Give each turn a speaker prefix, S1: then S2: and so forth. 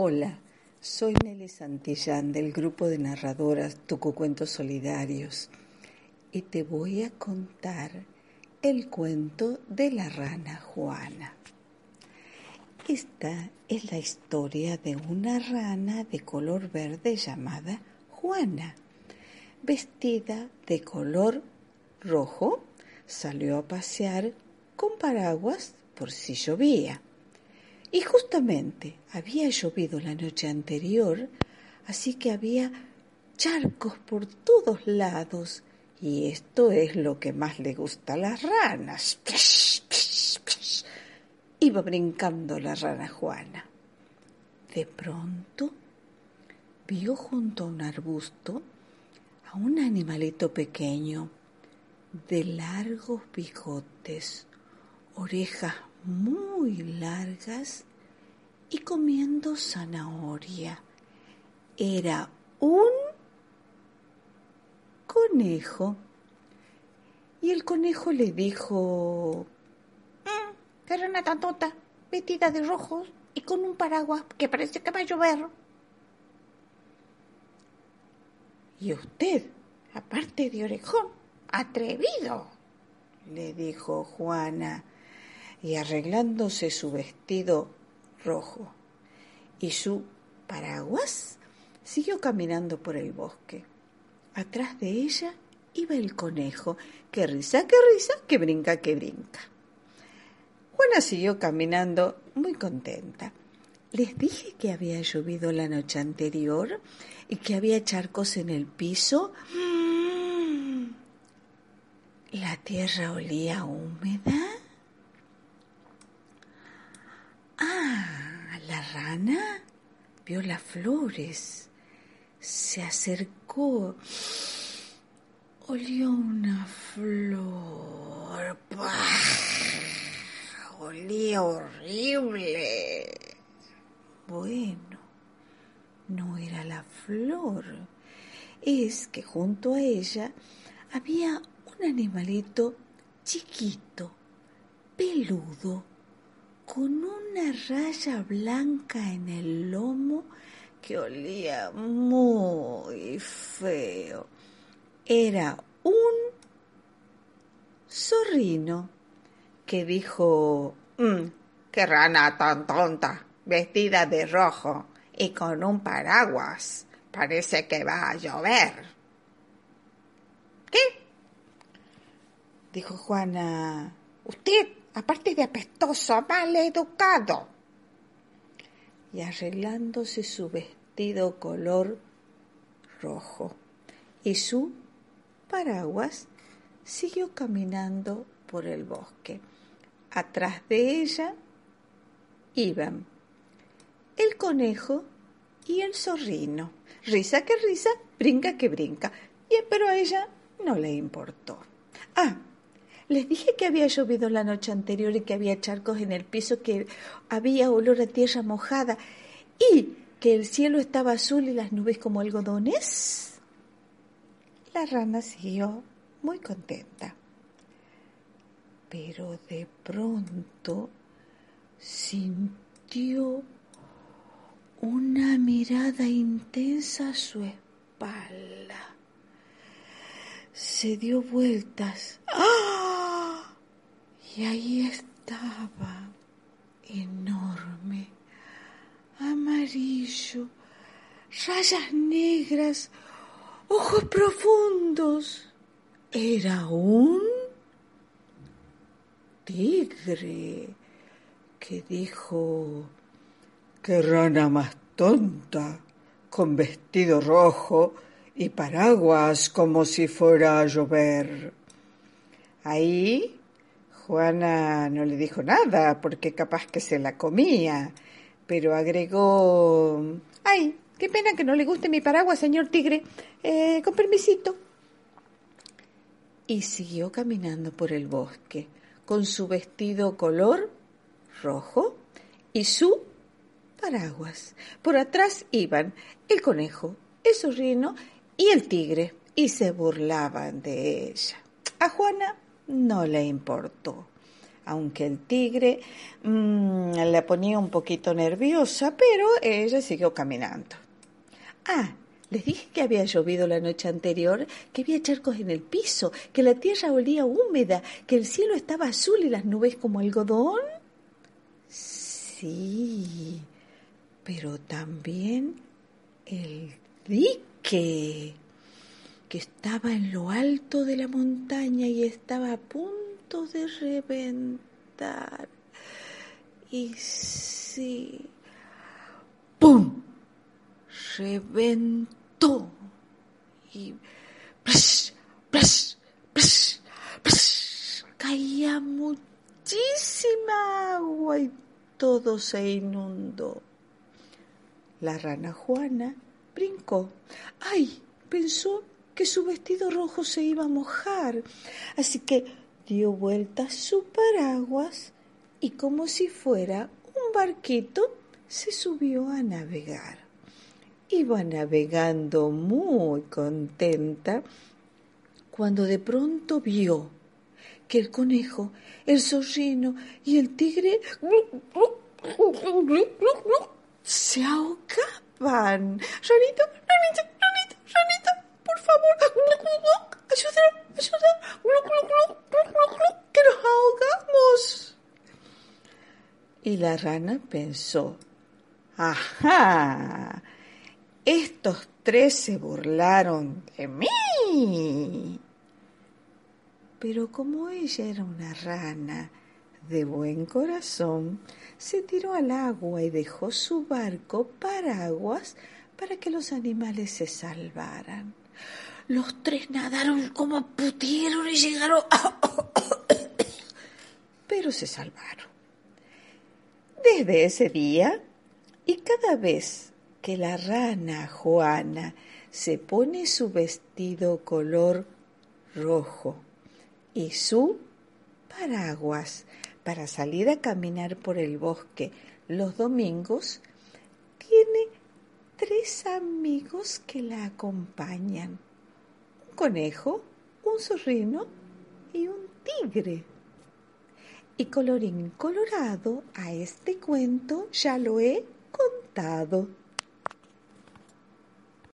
S1: Hola, soy Nelly Santillán del grupo de narradoras Tucucuentos Solidarios y te voy a contar el cuento de la rana Juana. Esta es la historia de una rana de color verde llamada Juana. Vestida de color rojo, salió a pasear con paraguas por si llovía. Y justamente había llovido la noche anterior, así que había charcos por todos lados, y esto es lo que más le gusta a las ranas. Iba brincando la rana Juana. De pronto vio junto a un arbusto a un animalito pequeño de largos bigotes, orejas muy largas y comiendo zanahoria. Era un conejo. Y el conejo le dijo, mm, qué rana tan tota, vestida de rojo y con un paraguas que parece que va a llover. Y usted, aparte de orejón, atrevido, le dijo Juana, y arreglándose su vestido rojo y su paraguas, siguió caminando por el bosque. Atrás de ella iba el conejo, que risa, que risa, que brinca, que brinca. Juana siguió caminando muy contenta. Les dije que había llovido la noche anterior y que había charcos en el piso. Mm. La tierra olía húmeda Ah, la rana vio las flores, se acercó, olió una flor, olía horrible. Bueno, no era la flor, es que junto a ella había un animalito chiquito, peludo, con una raya blanca en el lomo que olía muy feo. Era un zorrino que dijo, mm, qué rana tan tonta, vestida de rojo y con un paraguas. Parece que va a llover. ¿Qué? Dijo Juana, usted aparte de apestoso, mal educado. Y arreglándose su vestido color rojo y su paraguas, siguió caminando por el bosque. Atrás de ella iban el conejo y el zorrino. Risa que risa, brinca que brinca. Pero a ella no le importó. Ah, les dije que había llovido la noche anterior y que había charcos en el piso, que había olor a tierra mojada y que el cielo estaba azul y las nubes como algodones. La rana siguió muy contenta. Pero de pronto sintió una mirada intensa a su espalda. Se dio vueltas. ¡Ah! Y ahí estaba, enorme, amarillo, rayas negras, ojos profundos. Era un tigre que dijo, qué rana más tonta, con vestido rojo y paraguas como si fuera a llover. Ahí Juana no le dijo nada porque capaz que se la comía, pero agregó, ay, qué pena que no le guste mi paraguas, señor tigre, eh, con permisito. Y siguió caminando por el bosque con su vestido color rojo y su paraguas. Por atrás iban el conejo, el zorrino y el tigre y se burlaban de ella. A Juana no le importó. aunque el tigre mm, la ponía un poquito nerviosa, pero ella siguió caminando. Ah, les dije que había llovido la noche anterior, que había charcos en el piso, que la tierra olía húmeda, que el cielo estaba azul y las nubes como algodón. Sí, pero también el dique, que estaba en lo alto de la montaña y estaba a punto de reventar. Y sí, ¡pum! Reventó. Y ¡plas, plas, plas, plas! caía muchísima agua y todo se inundó. La rana Juana brincó. ¡Ay! pensó que su vestido rojo se iba a mojar, así que dio vueltas su paraguas y como si fuera un barquito se subió a navegar. Iba navegando muy contenta cuando de pronto vio que el conejo, el zorrino y el tigre se ahogaban. Ranito, ranito, favor, ayuda, ayuda, que nos ahogamos. Y la rana pensó, ajá, estos tres se burlaron de mí. Pero como ella era una rana de buen corazón, se tiró al agua y dejó su barco paraguas para que los animales se salvaran. Los tres nadaron como pudieron y llegaron... Pero se salvaron. Desde ese día, y cada vez que la rana Juana se pone su vestido color rojo y su paraguas para salir a caminar por el bosque los domingos, tiene tres amigos que la acompañan. Conejo, un zorrino y un tigre. Y colorín colorado, a este cuento ya lo he contado.